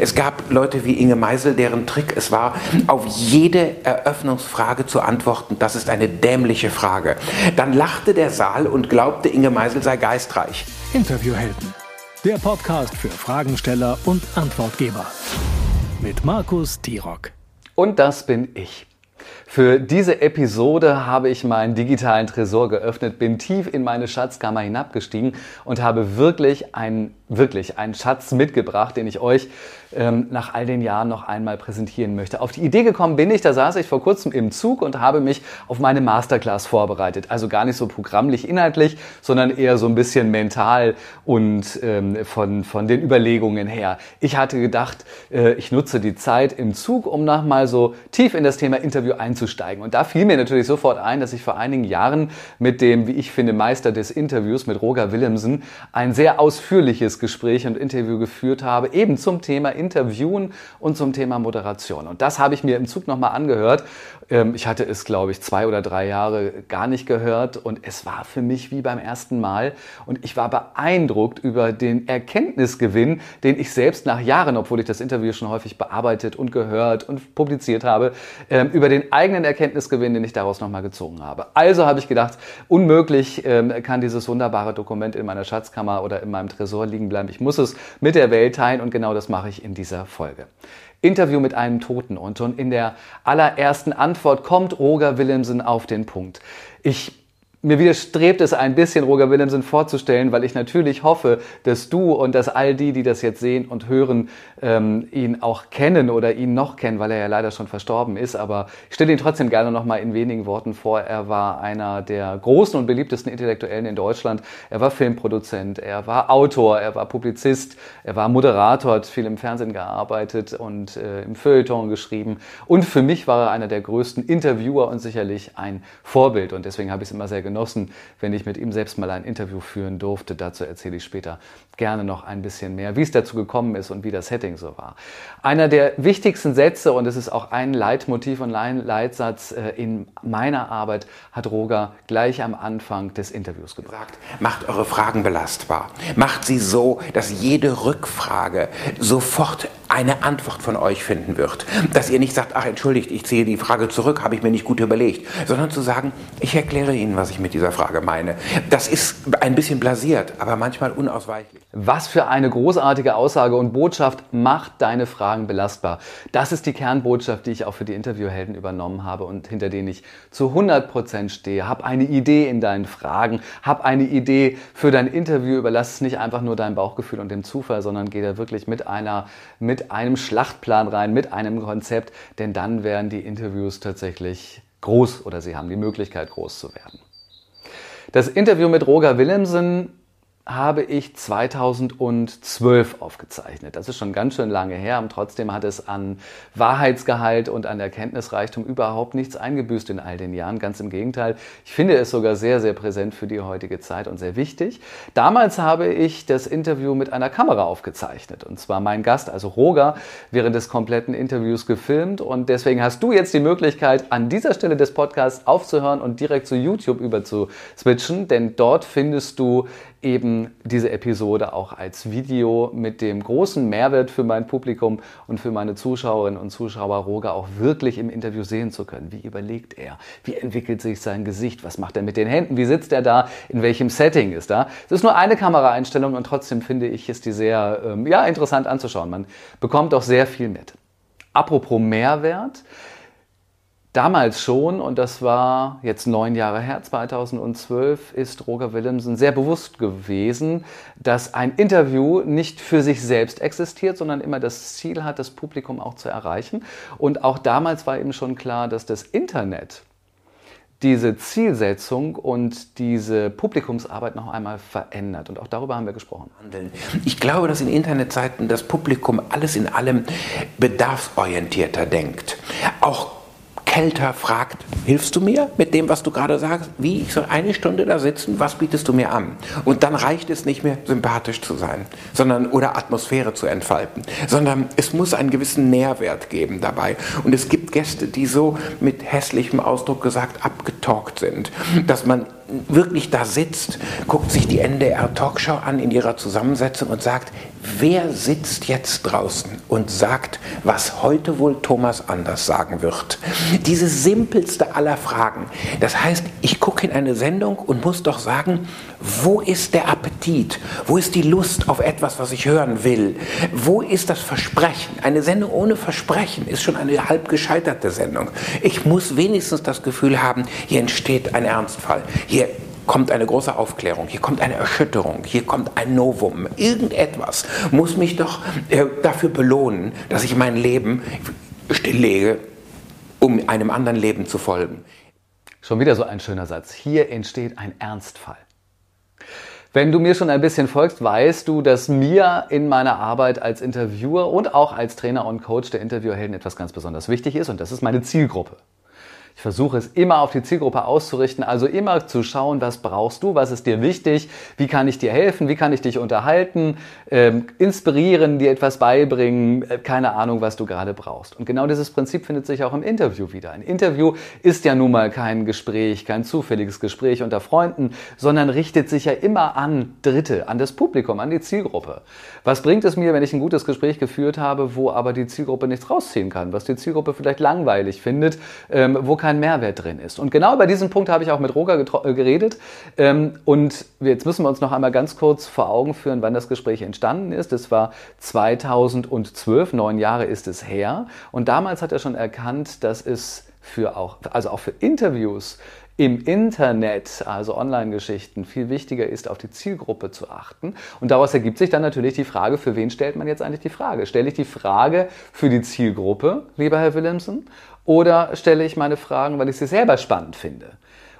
Es gab Leute wie Inge Meisel, deren Trick es war, auf jede Eröffnungsfrage zu antworten. Das ist eine dämliche Frage. Dann lachte der Saal und glaubte, Inge Meisel sei geistreich. Interviewhelden. Der Podcast für Fragensteller und Antwortgeber. Mit Markus Tirock. Und das bin ich. Für diese Episode habe ich meinen digitalen Tresor geöffnet, bin tief in meine Schatzkammer hinabgestiegen und habe wirklich einen, wirklich einen Schatz mitgebracht, den ich euch ähm, nach all den Jahren noch einmal präsentieren möchte. Auf die Idee gekommen bin ich, da saß ich vor kurzem im Zug und habe mich auf meine Masterclass vorbereitet. Also gar nicht so programmlich inhaltlich, sondern eher so ein bisschen mental und ähm, von, von den Überlegungen her. Ich hatte gedacht, äh, ich nutze die Zeit im Zug, um nochmal so tief in das Thema Interview einzusteigen. Und da fiel mir natürlich sofort ein, dass ich vor einigen Jahren mit dem, wie ich finde, Meister des Interviews, mit Roger Willemsen, ein sehr ausführliches Gespräch und Interview geführt habe, eben zum Thema Interviewen und zum Thema Moderation. Und das habe ich mir im Zug nochmal angehört. Ähm, ich hatte es, glaube ich, zwei oder drei Jahre gar nicht gehört und es war für mich wie beim ersten Mal. Und ich war beeindruckt über den Erkenntnisgewinn, den ich selbst nach Jahren, obwohl ich das Interview schon häufig bearbeitet und gehört und publiziert habe, ähm, über den eigenen Erkenntnisgewinn, den ich daraus nochmal gezogen habe. Also habe ich gedacht, unmöglich ähm, kann dieses wunderbare Dokument in meiner Schatzkammer oder in meinem Tresor liegen bleiben. Ich muss es mit der Welt teilen und genau das mache ich in dieser Folge. Interview mit einem Toten und schon in der allerersten Antwort kommt Roger Willemsen auf den Punkt. Ich mir widerstrebt es ein bisschen, Roger Willemsen vorzustellen, weil ich natürlich hoffe, dass du und dass all die, die das jetzt sehen und hören, ähm, ihn auch kennen oder ihn noch kennen, weil er ja leider schon verstorben ist. Aber ich stelle ihn trotzdem gerne noch mal in wenigen Worten vor. Er war einer der großen und beliebtesten Intellektuellen in Deutschland. Er war Filmproduzent, er war Autor, er war Publizist, er war Moderator, hat viel im Fernsehen gearbeitet und äh, im Feuilleton geschrieben. Und für mich war er einer der größten Interviewer und sicherlich ein Vorbild. Und deswegen habe ich es immer sehr genossen genossen, wenn ich mit ihm selbst mal ein Interview führen durfte. Dazu erzähle ich später gerne noch ein bisschen mehr, wie es dazu gekommen ist und wie das Setting so war. Einer der wichtigsten Sätze, und es ist auch ein Leitmotiv und ein Leitsatz äh, in meiner Arbeit, hat Roger gleich am Anfang des Interviews gesagt. Macht eure Fragen belastbar. Macht sie so, dass jede Rückfrage sofort eine Antwort von euch finden wird. Dass ihr nicht sagt, ach entschuldigt, ich ziehe die Frage zurück, habe ich mir nicht gut überlegt, sondern zu sagen, ich erkläre Ihnen, was ich mit dieser Frage meine. Das ist ein bisschen blasiert, aber manchmal unausweichlich. Was für eine großartige Aussage und Botschaft macht deine Fragen belastbar. Das ist die Kernbotschaft, die ich auch für die Interviewhelden übernommen habe und hinter denen ich zu 100 Prozent stehe. Hab eine Idee in deinen Fragen, hab eine Idee für dein Interview, überlass es nicht einfach nur deinem Bauchgefühl und dem Zufall, sondern geh da wirklich mit einer, mit einem Schlachtplan rein, mit einem Konzept, denn dann werden die Interviews tatsächlich groß oder sie haben die Möglichkeit, groß zu werden. Das Interview mit Roger Willemsen habe ich 2012 aufgezeichnet. Das ist schon ganz schön lange her und trotzdem hat es an Wahrheitsgehalt und an Erkenntnisreichtum überhaupt nichts eingebüßt in all den Jahren. Ganz im Gegenteil. Ich finde es sogar sehr, sehr präsent für die heutige Zeit und sehr wichtig. Damals habe ich das Interview mit einer Kamera aufgezeichnet und zwar mein Gast, also Roger, während des kompletten Interviews gefilmt und deswegen hast du jetzt die Möglichkeit, an dieser Stelle des Podcasts aufzuhören und direkt zu YouTube über zu switchen, denn dort findest du eben diese Episode auch als Video mit dem großen Mehrwert für mein Publikum und für meine Zuschauerinnen und Zuschauer Roger auch wirklich im Interview sehen zu können. Wie überlegt er? Wie entwickelt sich sein Gesicht? Was macht er mit den Händen? Wie sitzt er da? In welchem Setting ist er? Es ist nur eine Kameraeinstellung und trotzdem finde ich, ist die sehr ähm, ja, interessant anzuschauen. Man bekommt auch sehr viel mit. Apropos Mehrwert. Damals schon, und das war jetzt neun Jahre her, 2012, ist Roger Willemsen sehr bewusst gewesen, dass ein Interview nicht für sich selbst existiert, sondern immer das Ziel hat, das Publikum auch zu erreichen. Und auch damals war eben schon klar, dass das Internet diese Zielsetzung und diese Publikumsarbeit noch einmal verändert. Und auch darüber haben wir gesprochen. Ich glaube, dass in Internetzeiten das Publikum alles in allem bedarfsorientierter denkt. Auch kälter fragt, hilfst du mir mit dem, was du gerade sagst? Wie? Ich soll eine Stunde da sitzen, was bietest du mir an? Und dann reicht es nicht mehr, sympathisch zu sein, sondern oder Atmosphäre zu entfalten, sondern es muss einen gewissen Nährwert geben dabei. Und es gibt Gäste, die so mit hässlichem Ausdruck gesagt abgetalkt sind, dass man wirklich da sitzt, guckt sich die NDR Talkshow an in ihrer Zusammensetzung und sagt, wer sitzt jetzt draußen und sagt, was heute wohl Thomas anders sagen wird? Diese simpelste aller Fragen. Das heißt, ich gucke in eine Sendung und muss doch sagen, wo ist der Appetit? Wo ist die Lust auf etwas, was ich hören will? Wo ist das Versprechen? Eine Sendung ohne Versprechen ist schon eine halb gescheiterte Sendung. Ich muss wenigstens das Gefühl haben, hier entsteht ein Ernstfall. Hier kommt eine große Aufklärung, hier kommt eine Erschütterung, hier kommt ein Novum. Irgendetwas muss mich doch äh, dafür belohnen, dass ich mein Leben stilllege, um einem anderen Leben zu folgen. Schon wieder so ein schöner Satz. Hier entsteht ein Ernstfall. Wenn du mir schon ein bisschen folgst, weißt du, dass mir in meiner Arbeit als Interviewer und auch als Trainer und Coach der Interviewhelden etwas ganz besonders wichtig ist und das ist meine Zielgruppe. Versuche es immer auf die Zielgruppe auszurichten, also immer zu schauen, was brauchst du, was ist dir wichtig, wie kann ich dir helfen, wie kann ich dich unterhalten, ähm, inspirieren, dir etwas beibringen, äh, keine Ahnung, was du gerade brauchst. Und genau dieses Prinzip findet sich auch im Interview wieder. Ein Interview ist ja nun mal kein Gespräch, kein zufälliges Gespräch unter Freunden, sondern richtet sich ja immer an Dritte, an das Publikum, an die Zielgruppe. Was bringt es mir, wenn ich ein gutes Gespräch geführt habe, wo aber die Zielgruppe nichts rausziehen kann, was die Zielgruppe vielleicht langweilig findet, ähm, wo kein Mehrwert drin ist. Und genau über diesen Punkt habe ich auch mit Roger äh, geredet. Ähm, und jetzt müssen wir uns noch einmal ganz kurz vor Augen führen, wann das Gespräch entstanden ist. Es war 2012, neun Jahre ist es her. Und damals hat er schon erkannt, dass es für auch, also auch für Interviews im Internet, also Online-Geschichten, viel wichtiger ist, auf die Zielgruppe zu achten. Und daraus ergibt sich dann natürlich die Frage, für wen stellt man jetzt eigentlich die Frage? Stelle ich die Frage für die Zielgruppe, lieber Herr Willemsen, oder stelle ich meine Fragen, weil ich sie selber spannend finde?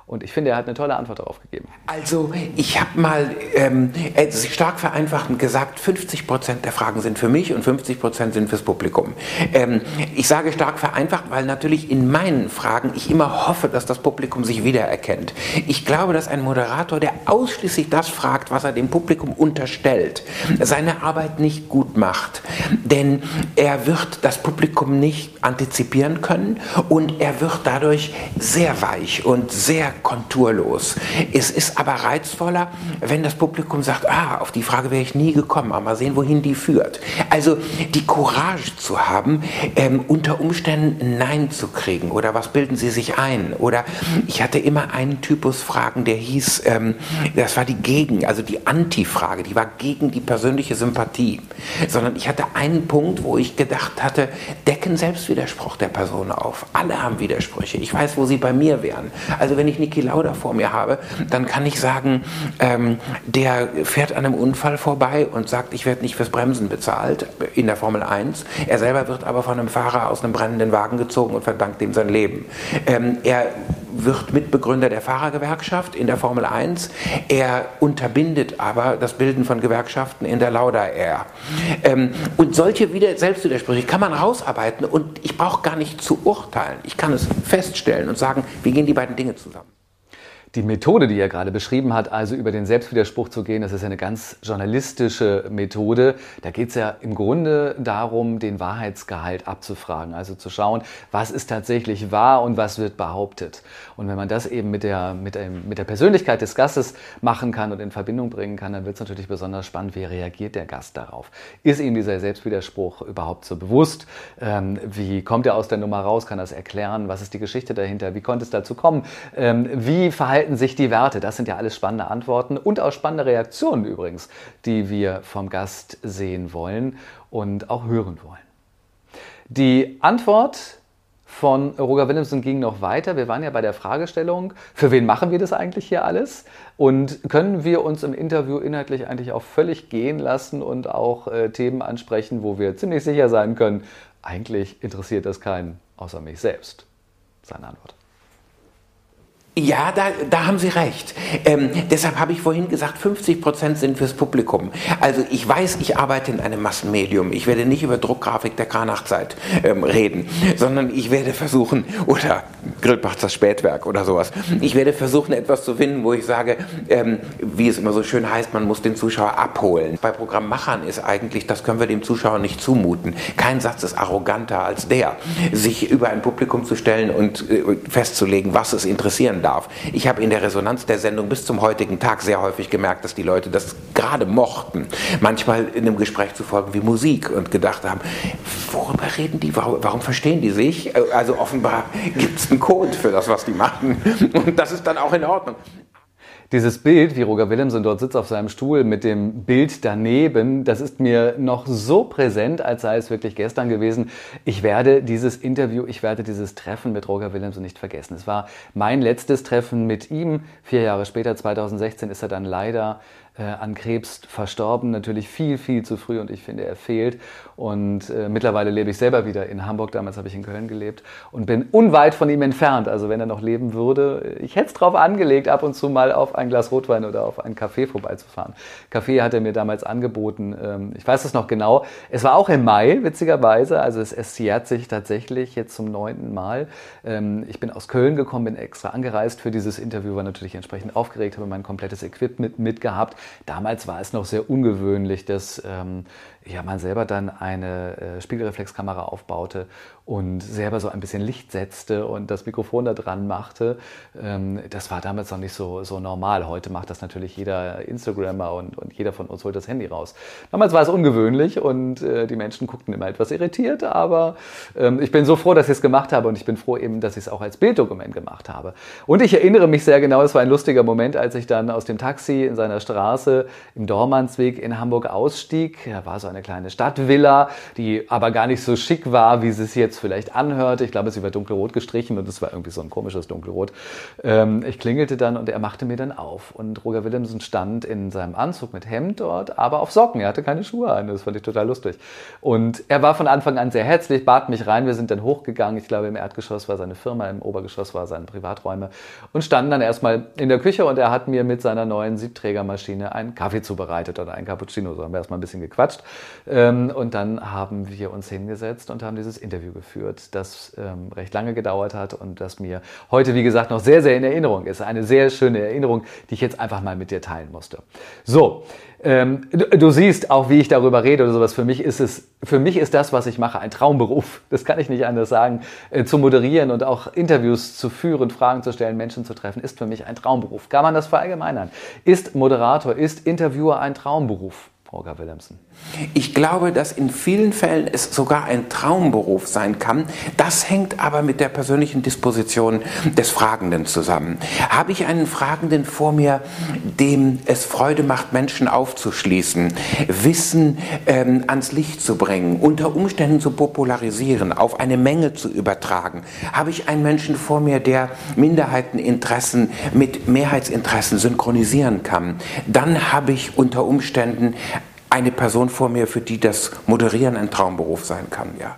Und ich finde, er hat eine tolle Antwort darauf gegeben. Also, ich habe mal ähm, stark vereinfacht gesagt, 50 Prozent der Fragen sind für mich und 50 Prozent sind fürs Publikum. Ähm, ich sage stark vereinfacht, weil natürlich in meinen Fragen ich immer hoffe, dass das Publikum sich wiedererkennt. Ich glaube, dass ein Moderator, der ausschließlich das fragt, was er dem Publikum unterstellt, seine Arbeit nicht gut macht. Denn er wird das Publikum nicht antizipieren können und er wird dadurch sehr weich und sehr konturlos. Es ist aber reizvoller, wenn das Publikum sagt, ah, auf die Frage wäre ich nie gekommen, aber mal sehen, wohin die führt. Also die Courage zu haben, ähm, unter Umständen Nein zu kriegen oder was bilden Sie sich ein? Oder ich hatte immer einen Typus Fragen, der hieß, ähm, das war die Gegen, also die Anti-Frage, die war gegen die persönliche Sympathie. Sondern ich hatte einen Punkt, wo ich gedacht hatte, decken Selbstwiderspruch der Person auf. Alle haben Widersprüche. Ich weiß, wo sie bei mir wären. Also wenn ich Niki Lauda vor mir habe, dann kann ich sagen, ähm, der fährt an einem Unfall vorbei und sagt, ich werde nicht fürs Bremsen bezahlt in der Formel 1. Er selber wird aber von einem Fahrer aus einem brennenden Wagen gezogen und verdankt ihm sein Leben. Ähm, er wird Mitbegründer der Fahrergewerkschaft in der Formel 1. Er unterbindet aber das Bilden von Gewerkschaften in der Lauda Air. Ähm, und solche Wieder Selbstwidersprüche kann man rausarbeiten und ich brauche gar nicht zu urteilen. Ich kann es feststellen und sagen, wie gehen die beiden Dinge zusammen. Die Methode, die er gerade beschrieben hat, also über den Selbstwiderspruch zu gehen, das ist eine ganz journalistische Methode. Da geht es ja im Grunde darum, den Wahrheitsgehalt abzufragen, also zu schauen, was ist tatsächlich wahr und was wird behauptet. Und wenn man das eben mit der, mit der, mit der Persönlichkeit des Gastes machen kann und in Verbindung bringen kann, dann wird es natürlich besonders spannend, wie reagiert der Gast darauf. Ist ihm dieser Selbstwiderspruch überhaupt so bewusst? Ähm, wie kommt er aus der Nummer raus? Kann er es erklären? Was ist die Geschichte dahinter? Wie konnte es dazu kommen? Ähm, wie verhalten verhalten sich die Werte? Das sind ja alles spannende Antworten und auch spannende Reaktionen übrigens, die wir vom Gast sehen wollen und auch hören wollen. Die Antwort von Roger Willemsen ging noch weiter. Wir waren ja bei der Fragestellung, für wen machen wir das eigentlich hier alles? Und können wir uns im Interview inhaltlich eigentlich auch völlig gehen lassen und auch äh, Themen ansprechen, wo wir ziemlich sicher sein können, eigentlich interessiert das keinen außer mich selbst? Seine Antwort. Ja, da, da haben Sie recht. Ähm, deshalb habe ich vorhin gesagt, 50 Prozent sind fürs Publikum. Also ich weiß, ich arbeite in einem Massenmedium. Ich werde nicht über Druckgrafik der Kranachzeit ähm, reden, sondern ich werde versuchen, oder Grillbachs das Spätwerk oder sowas, ich werde versuchen, etwas zu finden, wo ich sage, ähm, wie es immer so schön heißt, man muss den Zuschauer abholen. Bei Programmmachern ist eigentlich, das können wir dem Zuschauer nicht zumuten. Kein Satz ist arroganter als der, sich über ein Publikum zu stellen und äh, festzulegen, was es interessieren darf. Ich habe in der Resonanz der Sendung bis zum heutigen Tag sehr häufig gemerkt, dass die Leute das gerade mochten. Manchmal in einem Gespräch zu folgen wie Musik und gedacht haben, worüber reden die? Warum, warum verstehen die sich? Also offenbar gibt es einen Code für das, was die machen. Und das ist dann auch in Ordnung. Dieses Bild, wie Roger Willemsen dort sitzt auf seinem Stuhl mit dem Bild daneben, das ist mir noch so präsent, als sei es wirklich gestern gewesen. Ich werde dieses Interview, ich werde dieses Treffen mit Roger Willemsen nicht vergessen. Es war mein letztes Treffen mit ihm. Vier Jahre später, 2016, ist er dann leider äh, an Krebs verstorben, natürlich viel, viel zu früh und ich finde, er fehlt. Und äh, mittlerweile lebe ich selber wieder in Hamburg, damals habe ich in Köln gelebt und bin unweit von ihm entfernt. Also wenn er noch leben würde, ich hätte es drauf angelegt, ab und zu mal auf ein Glas Rotwein oder auf einen Kaffee vorbeizufahren. Kaffee hat er mir damals angeboten, ähm, ich weiß es noch genau. Es war auch im Mai, witzigerweise, also es, es jährt sich tatsächlich jetzt zum neunten Mal. Ähm, ich bin aus Köln gekommen, bin extra angereist für dieses Interview, war natürlich entsprechend aufgeregt, habe mein komplettes Equipment mitgehabt. Damals war es noch sehr ungewöhnlich, dass ähm, ja, man selber dann eine äh, Spiegelreflexkamera aufbaute und selber so ein bisschen Licht setzte und das Mikrofon da dran machte. Ähm, das war damals noch nicht so, so normal. Heute macht das natürlich jeder Instagrammer und, und jeder von uns holt das Handy raus. Damals war es ungewöhnlich und äh, die Menschen guckten immer etwas irritiert, aber ähm, ich bin so froh, dass ich es gemacht habe und ich bin froh eben, dass ich es auch als Bilddokument gemacht habe. Und ich erinnere mich sehr genau, es war ein lustiger Moment, als ich dann aus dem Taxi in seiner Straße im Dormansweg in Hamburg ausstieg. Da war so eine kleine Stadtvilla, die aber gar nicht so schick war, wie sie es jetzt vielleicht anhörte. Ich glaube, sie war dunkelrot gestrichen und es war irgendwie so ein komisches Dunkelrot. Ähm, ich klingelte dann und er machte mir dann auf. Und Roger Willemsen stand in seinem Anzug mit Hemd dort, aber auf Socken. Er hatte keine Schuhe an. Das fand ich total lustig. Und er war von Anfang an sehr herzlich, bat mich rein. Wir sind dann hochgegangen. Ich glaube, im Erdgeschoss war seine Firma, im Obergeschoss war seine Privaträume und standen dann erstmal in der Küche und er hat mir mit seiner neuen Siebträgermaschine einen Kaffee zubereitet oder einen Cappuccino. So haben wir erstmal ein bisschen gequatscht. Ähm, und dann haben wir uns hingesetzt und haben dieses Interview geführt, das ähm, recht lange gedauert hat und das mir heute, wie gesagt, noch sehr, sehr in Erinnerung ist. Eine sehr schöne Erinnerung, die ich jetzt einfach mal mit dir teilen musste. So, ähm, du, siehst auch, wie ich darüber rede oder sowas. Für mich ist es, für mich ist das, was ich mache, ein Traumberuf. Das kann ich nicht anders sagen. Äh, zu moderieren und auch Interviews zu führen, Fragen zu stellen, Menschen zu treffen, ist für mich ein Traumberuf. Kann man das verallgemeinern? Ist Moderator, ist Interviewer ein Traumberuf? Roger Willemsen? Ich glaube, dass in vielen Fällen es sogar ein Traumberuf sein kann. Das hängt aber mit der persönlichen Disposition des Fragenden zusammen. Habe ich einen Fragenden vor mir, dem es Freude macht, Menschen aufzuschließen, Wissen ähm, ans Licht zu bringen, unter Umständen zu popularisieren, auf eine Menge zu übertragen? Habe ich einen Menschen vor mir, der Minderheiteninteressen mit Mehrheitsinteressen synchronisieren kann? Dann habe ich unter Umständen eine Person vor mir, für die das Moderieren ein Traumberuf sein kann, ja.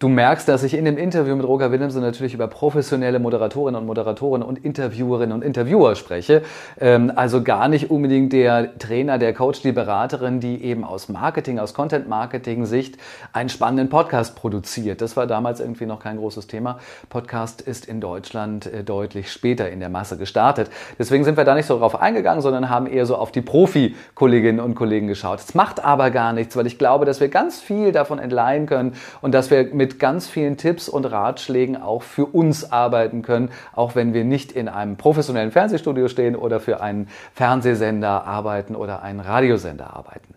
Du merkst, dass ich in dem Interview mit Roger Willemsen natürlich über professionelle Moderatorinnen und Moderatoren und Interviewerinnen und Interviewer spreche. Ähm, also gar nicht unbedingt der Trainer, der Coach, die Beraterin, die eben aus Marketing, aus Content-Marketing-Sicht einen spannenden Podcast produziert. Das war damals irgendwie noch kein großes Thema. Podcast ist in Deutschland äh, deutlich später in der Masse gestartet. Deswegen sind wir da nicht so drauf eingegangen, sondern haben eher so auf die Profi-Kolleginnen und Kollegen geschaut. Es macht aber gar nichts, weil ich glaube, dass wir ganz viel davon entleihen können und dass wir mit mit ganz vielen Tipps und Ratschlägen auch für uns arbeiten können, auch wenn wir nicht in einem professionellen Fernsehstudio stehen oder für einen Fernsehsender arbeiten oder einen Radiosender arbeiten.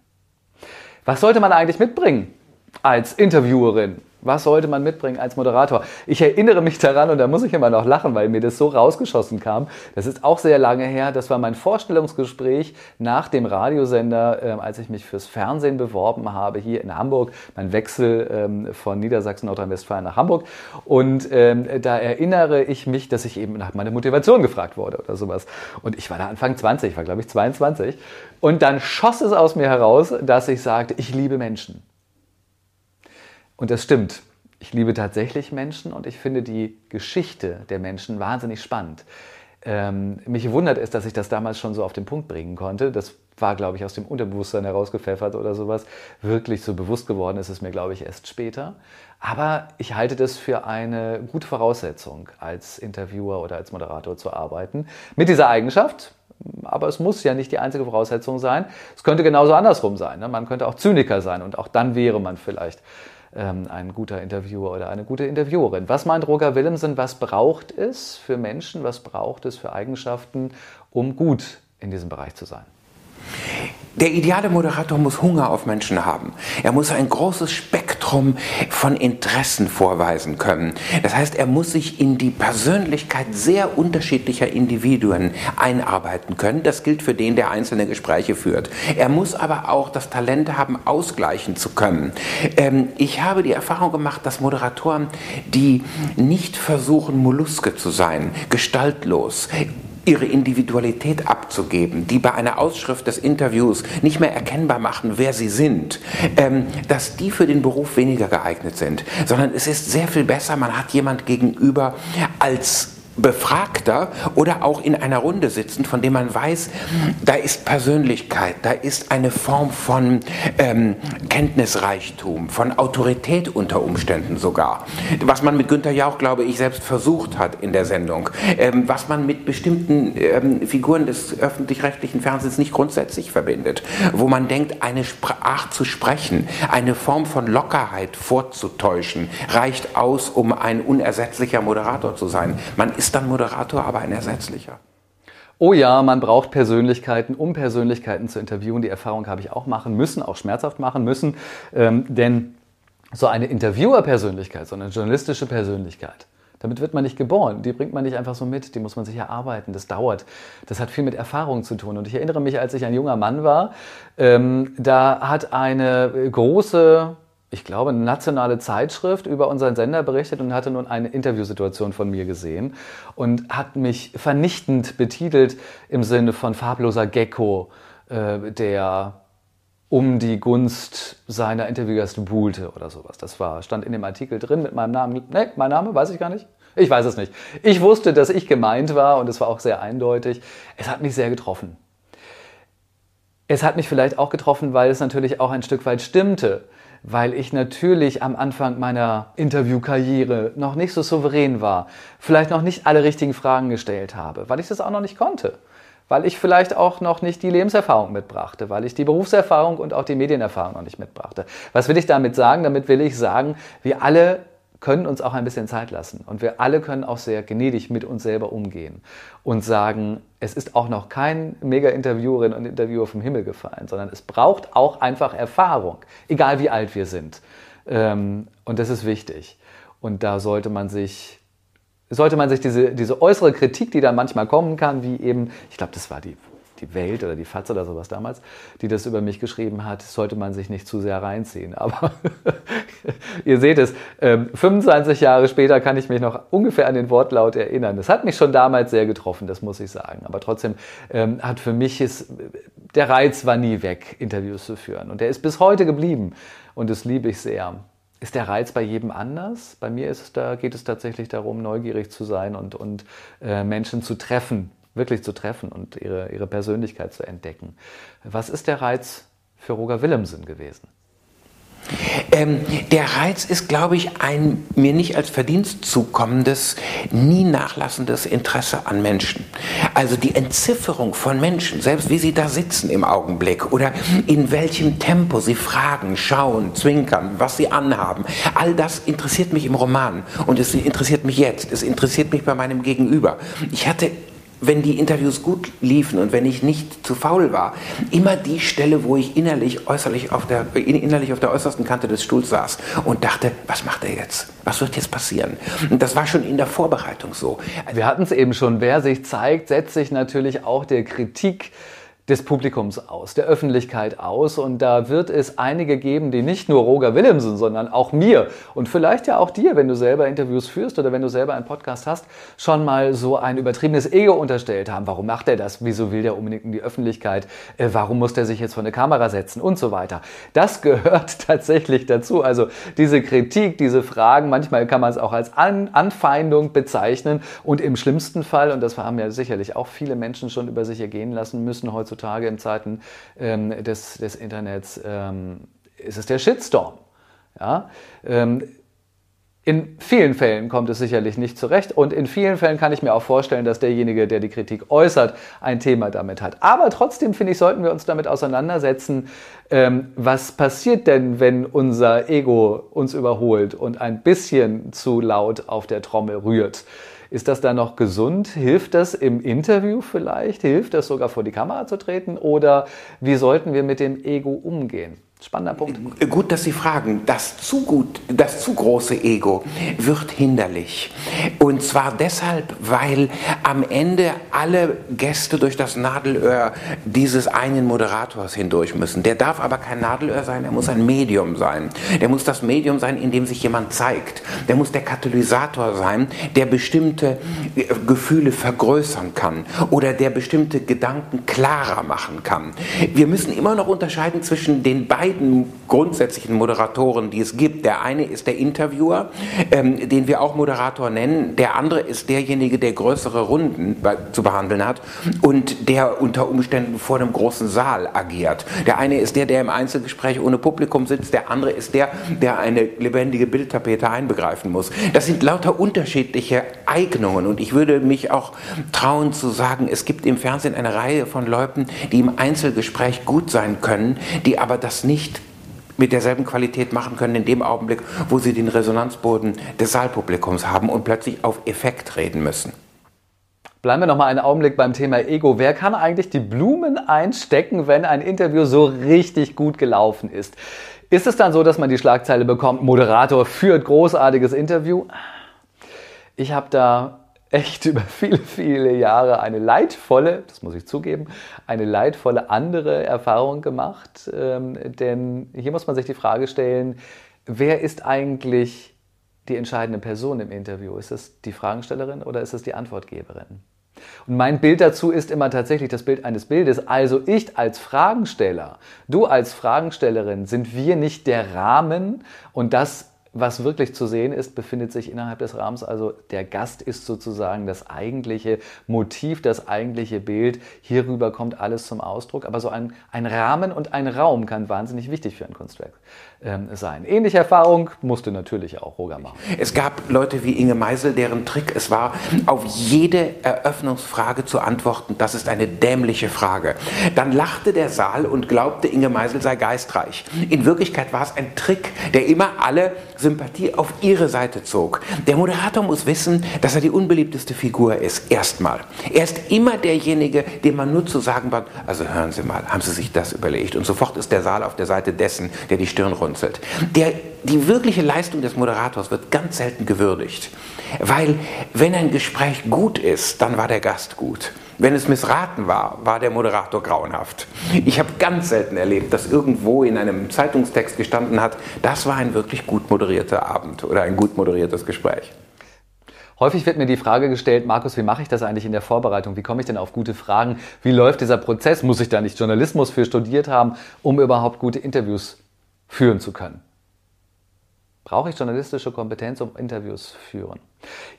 Was sollte man eigentlich mitbringen als Interviewerin? Was sollte man mitbringen als Moderator? Ich erinnere mich daran und da muss ich immer noch lachen, weil mir das so rausgeschossen kam. Das ist auch sehr lange her. Das war mein Vorstellungsgespräch nach dem Radiosender, äh, als ich mich fürs Fernsehen beworben habe hier in Hamburg. Mein Wechsel ähm, von Niedersachsen, Nordrhein-Westfalen nach Hamburg. Und ähm, da erinnere ich mich, dass ich eben nach meiner Motivation gefragt wurde oder sowas. Und ich war da Anfang 20, ich war glaube ich 22. Und dann schoss es aus mir heraus, dass ich sagte, ich liebe Menschen. Und das stimmt. Ich liebe tatsächlich Menschen und ich finde die Geschichte der Menschen wahnsinnig spannend. Ähm, mich wundert es, dass ich das damals schon so auf den Punkt bringen konnte. Das war, glaube ich, aus dem Unterbewusstsein herausgepfeffert oder sowas. Wirklich so bewusst geworden ist es mir, glaube ich, erst später. Aber ich halte das für eine gute Voraussetzung, als Interviewer oder als Moderator zu arbeiten. Mit dieser Eigenschaft, aber es muss ja nicht die einzige Voraussetzung sein. Es könnte genauso andersrum sein. Ne? Man könnte auch Zyniker sein und auch dann wäre man vielleicht ähm, ein guter Interviewer oder eine gute Interviewerin. Was meint Roger Willemsen, was braucht es für Menschen, was braucht es für Eigenschaften, um gut in diesem Bereich zu sein? Der ideale Moderator muss Hunger auf Menschen haben. Er muss ein großes Spektrum von Interessen vorweisen können. Das heißt, er muss sich in die Persönlichkeit sehr unterschiedlicher Individuen einarbeiten können. Das gilt für den, der einzelne Gespräche führt. Er muss aber auch das Talent haben, ausgleichen zu können. Ähm, ich habe die Erfahrung gemacht, dass Moderatoren, die nicht versuchen, Molluske zu sein, gestaltlos, ihre Individualität abzugeben, die bei einer Ausschrift des Interviews nicht mehr erkennbar machen, wer sie sind, ähm, dass die für den Beruf weniger geeignet sind, sondern es ist sehr viel besser, man hat jemand gegenüber als Befragter oder auch in einer Runde sitzen, von dem man weiß, da ist Persönlichkeit, da ist eine Form von ähm, Kenntnisreichtum, von Autorität unter Umständen sogar. Was man mit Günther Jauch, glaube ich, selbst versucht hat in der Sendung. Ähm, was man mit bestimmten ähm, Figuren des öffentlich-rechtlichen Fernsehens nicht grundsätzlich verbindet. Wo man denkt, eine Art zu sprechen, eine Form von Lockerheit vorzutäuschen, reicht aus, um ein unersetzlicher Moderator zu sein. Man ist ist dann Moderator aber ein ersetzlicher. Oh ja, man braucht Persönlichkeiten, um Persönlichkeiten zu interviewen. Die Erfahrung habe ich auch machen müssen, auch schmerzhaft machen müssen. Ähm, denn so eine Interviewer-Persönlichkeit, so eine journalistische Persönlichkeit, damit wird man nicht geboren. Die bringt man nicht einfach so mit. Die muss man sich erarbeiten. Das dauert. Das hat viel mit Erfahrung zu tun. Und ich erinnere mich, als ich ein junger Mann war, ähm, da hat eine große ich glaube, eine nationale Zeitschrift über unseren Sender berichtet und hatte nun eine Interviewsituation von mir gesehen und hat mich vernichtend betitelt im Sinne von farbloser Gecko, äh, der um die Gunst seiner Interviewgäste buhlte oder sowas. Das war, stand in dem Artikel drin mit meinem Namen. Ne, mein Name weiß ich gar nicht. Ich weiß es nicht. Ich wusste, dass ich gemeint war und es war auch sehr eindeutig. Es hat mich sehr getroffen. Es hat mich vielleicht auch getroffen, weil es natürlich auch ein Stück weit stimmte weil ich natürlich am Anfang meiner Interviewkarriere noch nicht so souverän war, vielleicht noch nicht alle richtigen Fragen gestellt habe, weil ich das auch noch nicht konnte, weil ich vielleicht auch noch nicht die Lebenserfahrung mitbrachte, weil ich die Berufserfahrung und auch die Medienerfahrung noch nicht mitbrachte. Was will ich damit sagen? Damit will ich sagen, wir alle können uns auch ein bisschen Zeit lassen. Und wir alle können auch sehr gnädig mit uns selber umgehen und sagen, es ist auch noch kein Mega-Interviewerin und Interviewer vom Himmel gefallen, sondern es braucht auch einfach Erfahrung, egal wie alt wir sind. Ähm, und das ist wichtig. Und da sollte man sich sollte man sich diese, diese äußere Kritik, die da manchmal kommen kann, wie eben, ich glaube, das war die die Welt oder die FAZ oder sowas damals, die das über mich geschrieben hat, sollte man sich nicht zu sehr reinziehen. Aber ihr seht es, 25 ähm, Jahre später kann ich mich noch ungefähr an den Wortlaut erinnern. Das hat mich schon damals sehr getroffen, das muss ich sagen. Aber trotzdem ähm, hat für mich es, der Reiz war nie weg, Interviews zu führen. Und der ist bis heute geblieben. Und das liebe ich sehr. Ist der Reiz bei jedem anders? Bei mir ist es da, geht es tatsächlich darum, neugierig zu sein und, und äh, Menschen zu treffen, wirklich zu treffen und ihre, ihre Persönlichkeit zu entdecken. Was ist der Reiz für Roger Willemsen gewesen? Ähm, der Reiz ist, glaube ich, ein mir nicht als Verdienst zukommendes, nie nachlassendes Interesse an Menschen. Also die Entzifferung von Menschen, selbst wie sie da sitzen im Augenblick oder in welchem Tempo sie fragen, schauen, zwinkern, was sie anhaben, all das interessiert mich im Roman und es interessiert mich jetzt, es interessiert mich bei meinem Gegenüber. Ich hatte wenn die Interviews gut liefen und wenn ich nicht zu faul war, immer die Stelle, wo ich innerlich, äußerlich auf der, innerlich auf der äußersten Kante des Stuhls saß und dachte, was macht er jetzt? Was wird jetzt passieren? Und das war schon in der Vorbereitung so. Wir hatten es eben schon, wer sich zeigt, setzt sich natürlich auch der Kritik des Publikums aus, der Öffentlichkeit aus. Und da wird es einige geben, die nicht nur Roger Willemsen, sondern auch mir und vielleicht ja auch dir, wenn du selber Interviews führst oder wenn du selber einen Podcast hast, schon mal so ein übertriebenes Ego unterstellt haben. Warum macht er das? Wieso will der unbedingt in die Öffentlichkeit? Äh, warum muss der sich jetzt vor eine Kamera setzen und so weiter? Das gehört tatsächlich dazu. Also diese Kritik, diese Fragen, manchmal kann man es auch als An Anfeindung bezeichnen und im schlimmsten Fall, und das haben ja sicherlich auch viele Menschen schon über sich ergehen lassen müssen, heutzutage heutzutage in Zeiten ähm, des, des Internets, ähm, ist es der Shitstorm. Ja? Ähm, In vielen Fällen kommt es sicherlich nicht zurecht und in vielen Fällen kann ich mir auch vorstellen, dass derjenige, der die Kritik äußert, ein Thema damit hat. Aber trotzdem finde ich, sollten wir uns damit auseinandersetzen, ähm, was passiert denn, wenn unser Ego uns überholt und ein bisschen zu laut auf der Trommel rührt. Ist das dann noch gesund? Hilft das im Interview vielleicht? Hilft das sogar vor die Kamera zu treten? Oder wie sollten wir mit dem Ego umgehen? Spannender Punkt. Gut, dass Sie fragen. Das zu gut, das zu große Ego wird hinderlich. Und zwar deshalb, weil am Ende alle Gäste durch das Nadelöhr dieses einen Moderators hindurch müssen. Der darf aber kein Nadelöhr sein, er muss ein Medium sein. Der muss das Medium sein, in dem sich jemand zeigt. Der muss der Katalysator sein, der bestimmte äh, Gefühle vergrößern kann oder der bestimmte Gedanken klarer machen kann. Wir müssen immer noch unterscheiden zwischen den beiden beiden grundsätzlichen Moderatoren, die es gibt. Der eine ist der Interviewer, ähm, den wir auch Moderator nennen. Der andere ist derjenige, der größere Runden bei, zu behandeln hat und der unter Umständen vor dem großen Saal agiert. Der eine ist der, der im Einzelgespräch ohne Publikum sitzt. Der andere ist der, der eine lebendige Bildtapete einbegreifen muss. Das sind lauter unterschiedliche Eignungen und ich würde mich auch trauen zu sagen, es gibt im Fernsehen eine Reihe von Leuten, die im Einzelgespräch gut sein können, die aber das nicht nicht mit derselben Qualität machen können in dem Augenblick, wo sie den Resonanzboden des Saalpublikums haben und plötzlich auf Effekt reden müssen. Bleiben wir noch mal einen Augenblick beim Thema Ego. Wer kann eigentlich die Blumen einstecken, wenn ein Interview so richtig gut gelaufen ist? Ist es dann so, dass man die Schlagzeile bekommt, Moderator führt großartiges Interview? Ich habe da echt über viele, viele Jahre eine leidvolle, das muss ich zugeben, eine leidvolle andere Erfahrung gemacht. Ähm, denn hier muss man sich die Frage stellen, wer ist eigentlich die entscheidende Person im Interview? Ist es die Fragestellerin oder ist es die Antwortgeberin? Und mein Bild dazu ist immer tatsächlich das Bild eines Bildes. Also ich als Fragensteller, du als Fragenstellerin, sind wir nicht der Rahmen und das was wirklich zu sehen ist, befindet sich innerhalb des Rahmens. Also der Gast ist sozusagen das eigentliche Motiv, das eigentliche Bild. Hierüber kommt alles zum Ausdruck. Aber so ein, ein Rahmen und ein Raum kann wahnsinnig wichtig für ein Kunstwerk ähm, sein. Ähnliche Erfahrung musste natürlich auch Roger machen. Es gab Leute wie Inge Meisel, deren Trick es war, auf jede Eröffnungsfrage zu antworten, das ist eine dämliche Frage. Dann lachte der Saal und glaubte, Inge Meisel sei geistreich. In Wirklichkeit war es ein Trick, der immer alle Sympathie auf ihre Seite zog. Der Moderator muss wissen, dass er die unbeliebteste Figur ist. Erstmal. Er ist immer derjenige, dem man nur zu sagen hat, also hören Sie mal, haben Sie sich das überlegt? Und sofort ist der Saal auf der Seite dessen, der die Stirn runzelt. Der, die wirkliche Leistung des Moderators wird ganz selten gewürdigt. Weil wenn ein Gespräch gut ist, dann war der Gast gut. Wenn es missraten war, war der Moderator grauenhaft. Ich habe ganz selten erlebt, dass irgendwo in einem Zeitungstext gestanden hat, das war ein wirklich gut moderierter Abend oder ein gut moderiertes Gespräch. Häufig wird mir die Frage gestellt, Markus, wie mache ich das eigentlich in der Vorbereitung? Wie komme ich denn auf gute Fragen? Wie läuft dieser Prozess? Muss ich da nicht Journalismus für studiert haben, um überhaupt gute Interviews führen zu können. Brauche ich journalistische Kompetenz, um Interviews führen?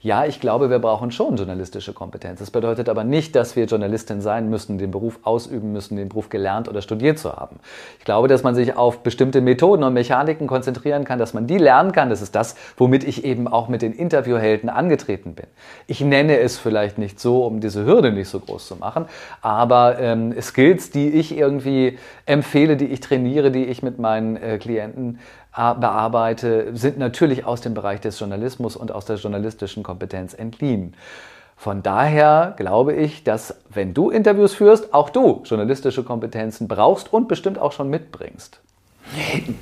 Ja, ich glaube, wir brauchen schon journalistische Kompetenz. Das bedeutet aber nicht, dass wir Journalistin sein müssen, den Beruf ausüben müssen, den Beruf gelernt oder studiert zu haben. Ich glaube, dass man sich auf bestimmte Methoden und Mechaniken konzentrieren kann, dass man die lernen kann. Das ist das, womit ich eben auch mit den Interviewhelden angetreten bin. Ich nenne es vielleicht nicht so, um diese Hürde nicht so groß zu machen, aber ähm, Skills, die ich irgendwie empfehle, die ich trainiere, die ich mit meinen äh, Klienten bearbeite, sind natürlich aus dem Bereich des Journalismus und aus der journalistischen Kompetenz entliehen. Von daher glaube ich, dass wenn du Interviews führst, auch du journalistische Kompetenzen brauchst und bestimmt auch schon mitbringst.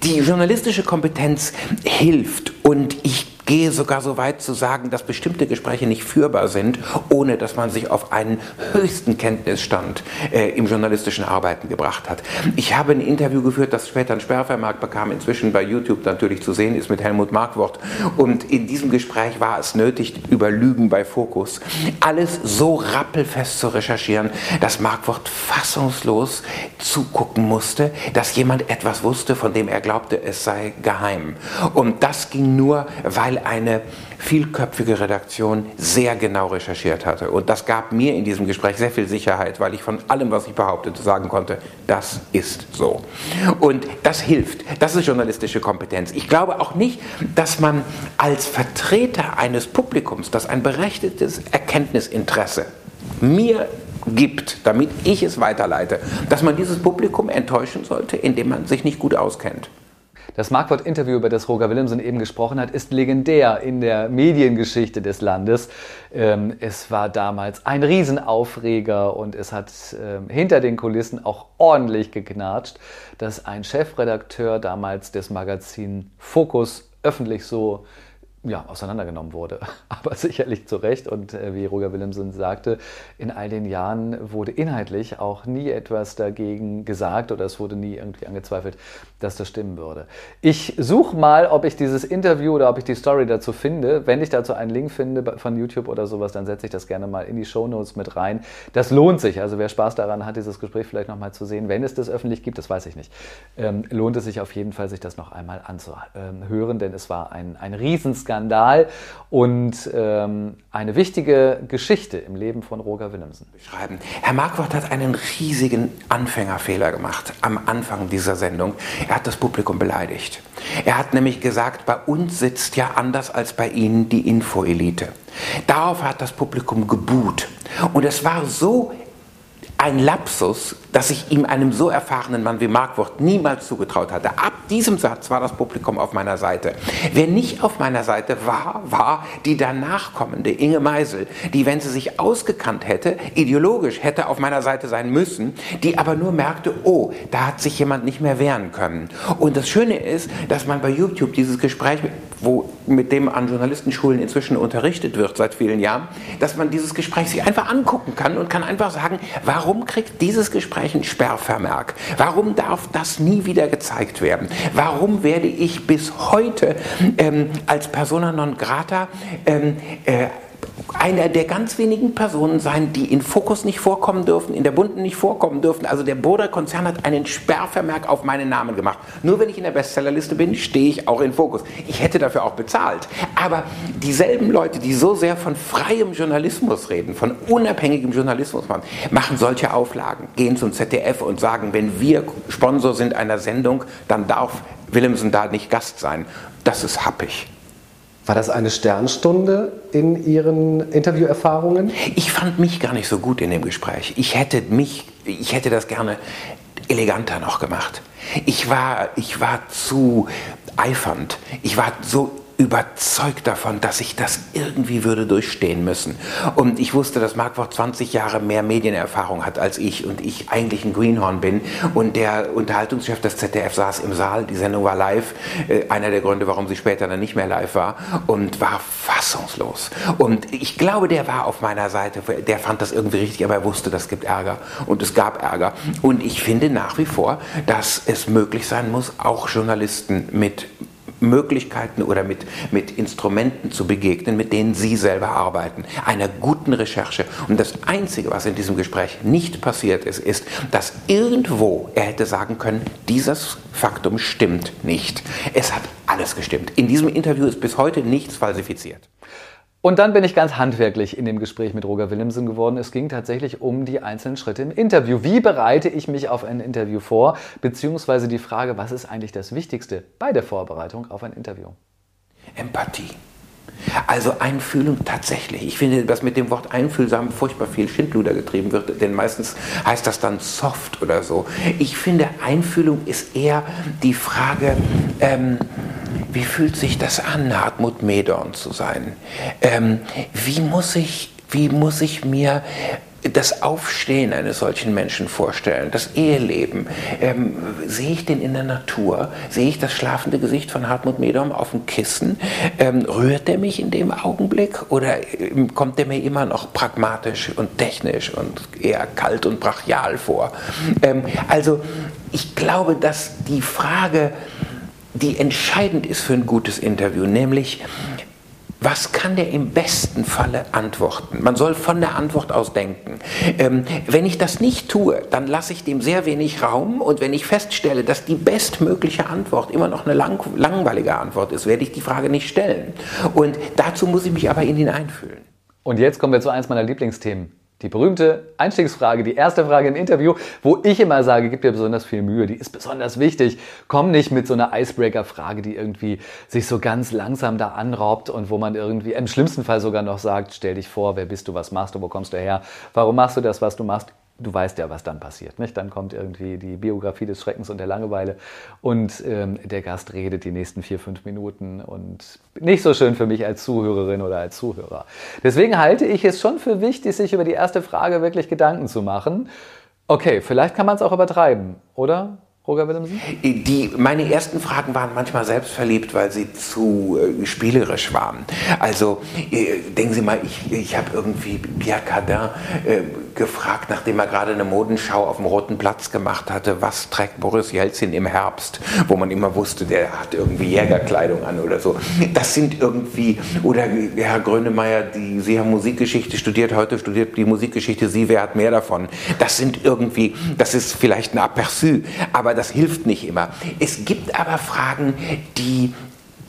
Die journalistische Kompetenz hilft und ich gehe sogar so weit zu sagen, dass bestimmte Gespräche nicht führbar sind, ohne dass man sich auf einen höchsten Kenntnisstand äh, im journalistischen Arbeiten gebracht hat. Ich habe ein Interview geführt, das später einen Sperrvermerk bekam, inzwischen bei YouTube natürlich zu sehen ist mit Helmut Markwort. Und in diesem Gespräch war es nötig, über Lügen bei Fokus, alles so rappelfest zu recherchieren, dass Markwort fassungslos zugucken musste, dass jemand etwas wusste, von dem er glaubte, es sei geheim. Und das ging nur, weil eine vielköpfige Redaktion sehr genau recherchiert hatte. Und das gab mir in diesem Gespräch sehr viel Sicherheit, weil ich von allem, was ich behauptete, sagen konnte, das ist so. Und das hilft. Das ist journalistische Kompetenz. Ich glaube auch nicht, dass man als Vertreter eines Publikums, das ein berechtigtes Erkenntnisinteresse mir gibt, damit ich es weiterleite, dass man dieses Publikum enttäuschen sollte, indem man sich nicht gut auskennt. Das Marquardt-Interview, über das Roger Willemsen eben gesprochen hat, ist legendär in der Mediengeschichte des Landes. Ähm, es war damals ein Riesenaufreger und es hat ähm, hinter den Kulissen auch ordentlich geknatscht, dass ein Chefredakteur damals des Magazin Focus öffentlich so ja, auseinandergenommen wurde. Aber sicherlich zu Recht. Und äh, wie Roger Willemsen sagte, in all den Jahren wurde inhaltlich auch nie etwas dagegen gesagt oder es wurde nie irgendwie angezweifelt, dass das stimmen würde. Ich suche mal, ob ich dieses Interview oder ob ich die Story dazu finde. Wenn ich dazu einen Link finde von YouTube oder sowas, dann setze ich das gerne mal in die Show Notes mit rein. Das lohnt sich. Also wer Spaß daran hat, dieses Gespräch vielleicht nochmal zu sehen, wenn es das öffentlich gibt, das weiß ich nicht, ähm, lohnt es sich auf jeden Fall, sich das noch einmal anzuhören, denn es war ein, ein Riesenskandal Skandal und ähm, eine wichtige Geschichte im Leben von Roger Willemsen. Beschreiben. Herr Marquardt hat einen riesigen Anfängerfehler gemacht am Anfang dieser Sendung. Er hat das Publikum beleidigt. Er hat nämlich gesagt, bei uns sitzt ja anders als bei Ihnen die Infoelite. Darauf hat das Publikum gebuht. Und es war so ein Lapsus, dass ich ihm einem so erfahrenen Mann wie Markwort niemals zugetraut hatte. Ab diesem Satz war das Publikum auf meiner Seite. Wer nicht auf meiner Seite war, war die danach kommende Inge Meisel, die, wenn sie sich ausgekannt hätte, ideologisch hätte auf meiner Seite sein müssen, die aber nur merkte, oh, da hat sich jemand nicht mehr wehren können. Und das Schöne ist, dass man bei YouTube dieses Gespräch, wo mit dem an Journalistenschulen inzwischen unterrichtet wird seit vielen Jahren, dass man dieses Gespräch sich einfach angucken kann und kann einfach sagen, warum kriegt dieses Gespräch ein Sperrvermerk? Warum darf das nie wieder gezeigt werden? Warum werde ich bis heute ähm, als Persona non grata ähm, äh, einer der ganz wenigen Personen sein, die in Fokus nicht vorkommen dürfen, in der Bunten nicht vorkommen dürfen. Also der Burda-Konzern hat einen Sperrvermerk auf meinen Namen gemacht. Nur wenn ich in der Bestsellerliste bin, stehe ich auch in Fokus. Ich hätte dafür auch bezahlt. Aber dieselben Leute, die so sehr von freiem Journalismus reden, von unabhängigem Journalismus machen, machen solche Auflagen, gehen zum ZDF und sagen, wenn wir Sponsor sind einer Sendung, dann darf Willemsen da nicht Gast sein. Das ist happig. War das eine Sternstunde in Ihren Interviewerfahrungen? Ich fand mich gar nicht so gut in dem Gespräch. Ich hätte mich, ich hätte das gerne eleganter noch gemacht. Ich war, ich war zu eifernd. Ich war so überzeugt davon, dass ich das irgendwie würde durchstehen müssen. Und ich wusste, dass Markwort 20 Jahre mehr Medienerfahrung hat als ich und ich eigentlich ein Greenhorn bin. Und der Unterhaltungschef des ZDF saß im Saal, die Sendung war live, äh, einer der Gründe, warum sie später dann nicht mehr live war, und war fassungslos. Und ich glaube, der war auf meiner Seite, der fand das irgendwie richtig, aber er wusste, das gibt Ärger. Und es gab Ärger. Und ich finde nach wie vor, dass es möglich sein muss, auch Journalisten mit Möglichkeiten oder mit, mit Instrumenten zu begegnen, mit denen Sie selber arbeiten. Einer guten Recherche. Und das Einzige, was in diesem Gespräch nicht passiert ist, ist, dass irgendwo er hätte sagen können, dieses Faktum stimmt nicht. Es hat alles gestimmt. In diesem Interview ist bis heute nichts falsifiziert. Und dann bin ich ganz handwerklich in dem Gespräch mit Roger Willemsen geworden. Es ging tatsächlich um die einzelnen Schritte im Interview. Wie bereite ich mich auf ein Interview vor? Beziehungsweise die Frage, was ist eigentlich das Wichtigste bei der Vorbereitung auf ein Interview? Empathie. Also Einfühlung tatsächlich. Ich finde, dass mit dem Wort einfühlsam furchtbar viel Schindluder getrieben wird, denn meistens heißt das dann soft oder so. Ich finde, Einfühlung ist eher die Frage, ähm, wie fühlt sich das an, Hartmut Medorn zu sein? Ähm, wie, muss ich, wie muss ich mir das Aufstehen eines solchen Menschen vorstellen, das Eheleben. Ähm, sehe ich den in der Natur? Sehe ich das schlafende Gesicht von Hartmut Medorn auf dem Kissen? Ähm, rührt er mich in dem Augenblick oder ähm, kommt er mir immer noch pragmatisch und technisch und eher kalt und brachial vor? Ähm, also ich glaube, dass die Frage, die entscheidend ist für ein gutes Interview, nämlich was kann der im besten Falle antworten? Man soll von der Antwort aus denken. Ähm, wenn ich das nicht tue, dann lasse ich dem sehr wenig Raum und wenn ich feststelle, dass die bestmögliche Antwort immer noch eine lang langweilige Antwort ist, werde ich die Frage nicht stellen. Und dazu muss ich mich aber in ihn einfühlen. Und jetzt kommen wir zu eins meiner Lieblingsthemen. Die berühmte Einstiegsfrage, die erste Frage im Interview, wo ich immer sage, gib dir besonders viel Mühe, die ist besonders wichtig. Komm nicht mit so einer Icebreaker-Frage, die irgendwie sich so ganz langsam da anraubt und wo man irgendwie im schlimmsten Fall sogar noch sagt, stell dich vor, wer bist du, was machst du, wo kommst du her, warum machst du das, was du machst du weißt ja, was dann passiert. Nicht? Dann kommt irgendwie die Biografie des Schreckens und der Langeweile und ähm, der Gast redet die nächsten vier, fünf Minuten und nicht so schön für mich als Zuhörerin oder als Zuhörer. Deswegen halte ich es schon für wichtig, sich über die erste Frage wirklich Gedanken zu machen. Okay, vielleicht kann man es auch übertreiben, oder? Roger Willemsen? Die, meine ersten Fragen waren manchmal selbstverliebt, weil sie zu äh, spielerisch waren. Also äh, denken Sie mal, ich, ich habe irgendwie Pierre Cardin äh, gefragt, nachdem er gerade eine Modenschau auf dem Roten Platz gemacht hatte, was trägt Boris Jelzin im Herbst, wo man immer wusste, der hat irgendwie Jägerkleidung an oder so. Das sind irgendwie, oder Herr Grönemeyer, die, Sie haben Musikgeschichte studiert, heute studiert die Musikgeschichte Sie, wer hat mehr davon? Das sind irgendwie, das ist vielleicht ein Aperçu, aber das hilft nicht immer. Es gibt aber Fragen, die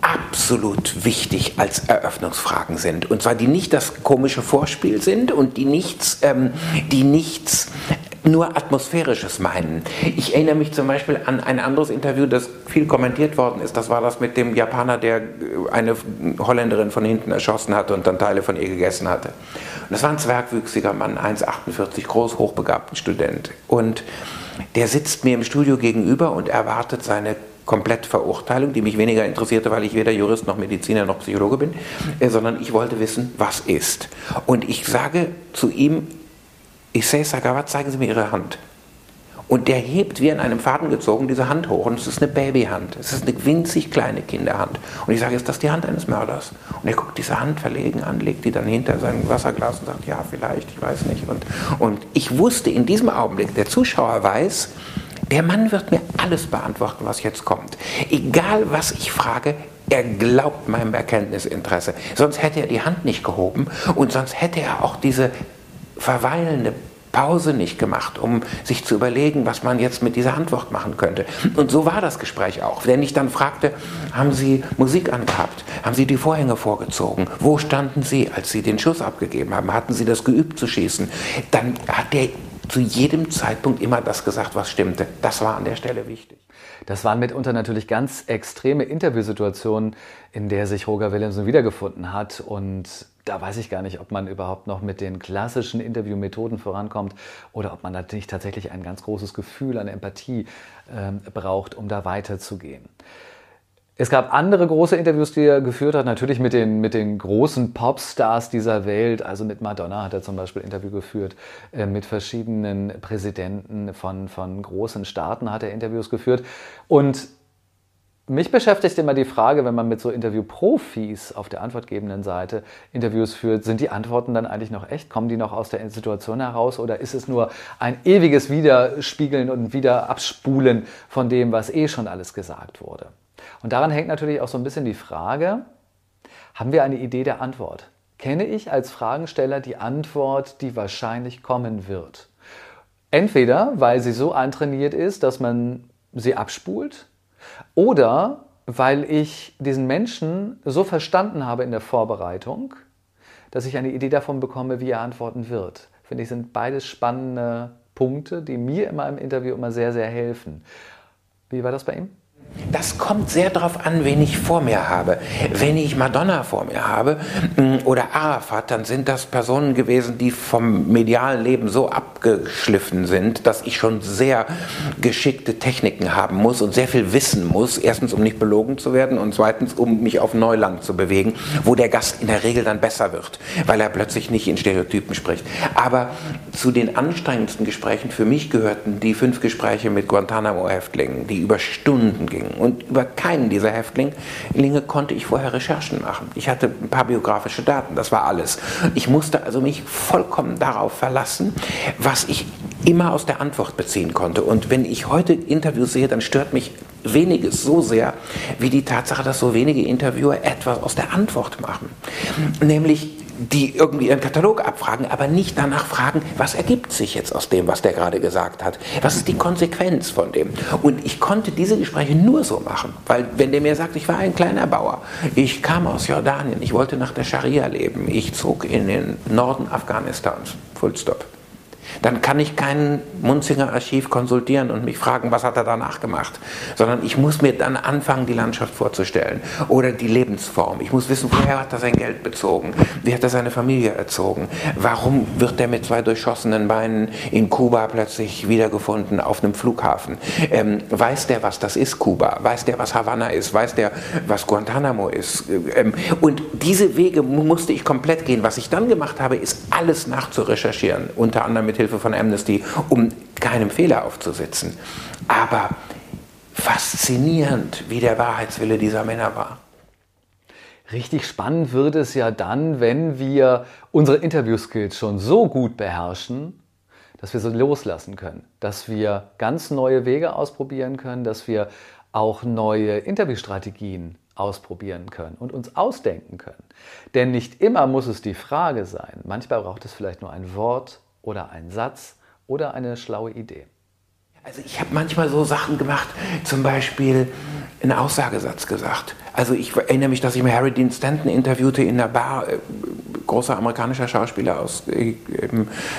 absolut wichtig als Eröffnungsfragen sind. Und zwar die nicht das komische Vorspiel sind und die nichts, ähm, die nichts nur Atmosphärisches meinen. Ich erinnere mich zum Beispiel an ein anderes Interview, das viel kommentiert worden ist. Das war das mit dem Japaner, der eine Holländerin von hinten erschossen hatte und dann Teile von ihr gegessen hatte. Und das war ein zwergwüchsiger Mann, 1,48 groß, hochbegabten Student. Und der sitzt mir im Studio gegenüber und erwartet seine Komplettverurteilung, die mich weniger interessierte, weil ich weder Jurist noch Mediziner noch Psychologe bin, äh, sondern ich wollte wissen, was ist. Und ich sage zu ihm, ich sehe Sagawa, zeigen Sie mir Ihre Hand. Und der hebt wie an einem Faden gezogen diese Hand hoch und es ist eine Babyhand. Es ist eine winzig kleine Kinderhand. Und ich sage, ist das die Hand eines Mörders? Und er guckt diese Hand verlegen an, legt die dann hinter sein Wasserglas und sagt, ja, vielleicht, ich weiß nicht. Und, und ich wusste in diesem Augenblick, der Zuschauer weiß, der Mann wird mir alles beantworten, was jetzt kommt. Egal, was ich frage, er glaubt meinem Erkenntnisinteresse. Sonst hätte er die Hand nicht gehoben und sonst hätte er auch diese verweilende Pause nicht gemacht, um sich zu überlegen, was man jetzt mit dieser Antwort machen könnte. Und so war das Gespräch auch. Wenn ich dann fragte, haben Sie Musik angehabt? Haben Sie die Vorhänge vorgezogen? Wo standen Sie, als Sie den Schuss abgegeben haben? Hatten Sie das geübt zu schießen? Dann hat der zu jedem Zeitpunkt immer das gesagt, was stimmte. Das war an der Stelle wichtig. Das waren mitunter natürlich ganz extreme Interviewsituationen, in der sich Roger Williamson wiedergefunden hat. Und da weiß ich gar nicht, ob man überhaupt noch mit den klassischen Interviewmethoden vorankommt oder ob man natürlich tatsächlich ein ganz großes Gefühl an Empathie äh, braucht, um da weiterzugehen. Es gab andere große Interviews, die er geführt hat, natürlich mit den, mit den großen Popstars dieser Welt. Also mit Madonna hat er zum Beispiel Interview geführt, äh, mit verschiedenen Präsidenten von, von großen Staaten hat er Interviews geführt. Und mich beschäftigt immer die Frage, wenn man mit so Interviewprofis auf der antwortgebenden Seite Interviews führt, sind die Antworten dann eigentlich noch echt? Kommen die noch aus der Situation heraus oder ist es nur ein ewiges Widerspiegeln und Wiederabspulen von dem, was eh schon alles gesagt wurde? Und daran hängt natürlich auch so ein bisschen die Frage, haben wir eine Idee der Antwort? Kenne ich als Fragensteller die Antwort, die wahrscheinlich kommen wird? Entweder, weil sie so antrainiert ist, dass man sie abspult, oder weil ich diesen Menschen so verstanden habe in der Vorbereitung, dass ich eine Idee davon bekomme, wie er antworten wird. Finde ich, sind beides spannende Punkte, die mir immer im Interview immer sehr, sehr helfen. Wie war das bei ihm? Das kommt sehr darauf an, wen ich vor mir habe. Wenn ich Madonna vor mir habe mm, oder Arafat, dann sind das Personen gewesen, die vom medialen Leben so abgeschliffen sind, dass ich schon sehr geschickte Techniken haben muss und sehr viel wissen muss. Erstens, um nicht belogen zu werden und zweitens, um mich auf Neuland zu bewegen, wo der Gast in der Regel dann besser wird, weil er plötzlich nicht in Stereotypen spricht. Aber zu den anstrengendsten Gesprächen für mich gehörten die fünf Gespräche mit Guantanamo-Häftlingen, die über Stunden gingen. Und über keinen dieser Häftlinge konnte ich vorher Recherchen machen. Ich hatte ein paar biografische Daten, das war alles. Ich musste also mich vollkommen darauf verlassen, was ich immer aus der Antwort beziehen konnte. Und wenn ich heute Interviews sehe, dann stört mich weniges so sehr, wie die Tatsache, dass so wenige Interviewer etwas aus der Antwort machen. Nämlich die irgendwie ihren Katalog abfragen, aber nicht danach fragen, was ergibt sich jetzt aus dem, was der gerade gesagt hat? Was ist die Konsequenz von dem? Und ich konnte diese Gespräche nur so machen, weil wenn der mir sagt, ich war ein kleiner Bauer, ich kam aus Jordanien, ich wollte nach der Scharia leben, ich zog in den Norden Afghanistans, Full Stop dann kann ich kein Munzinger Archiv konsultieren und mich fragen, was hat er danach gemacht, sondern ich muss mir dann anfangen, die Landschaft vorzustellen oder die Lebensform. Ich muss wissen, woher hat er sein Geld bezogen, wie hat er seine Familie erzogen, warum wird er mit zwei durchschossenen Beinen in Kuba plötzlich wiedergefunden auf einem Flughafen. Ähm, weiß der, was das ist, Kuba? Weiß der, was Havanna ist? Weiß der, was Guantanamo ist? Ähm, und diese Wege musste ich komplett gehen. Was ich dann gemacht habe, ist alles nachzurecherchieren, unter anderem mit Hilfe von Amnesty, um keinem Fehler aufzusitzen. Aber faszinierend, wie der Wahrheitswille dieser Männer war. Richtig spannend wird es ja dann, wenn wir unsere Interview-Skills schon so gut beherrschen, dass wir sie loslassen können, dass wir ganz neue Wege ausprobieren können, dass wir auch neue Interviewstrategien ausprobieren können und uns ausdenken können. Denn nicht immer muss es die Frage sein. Manchmal braucht es vielleicht nur ein Wort oder ein Satz oder eine schlaue Idee. Also ich habe manchmal so Sachen gemacht, zum Beispiel einen Aussagesatz gesagt. Also ich erinnere mich, dass ich mal Harry Dean Stanton interviewte in einer Bar, äh, großer amerikanischer Schauspieler aus äh,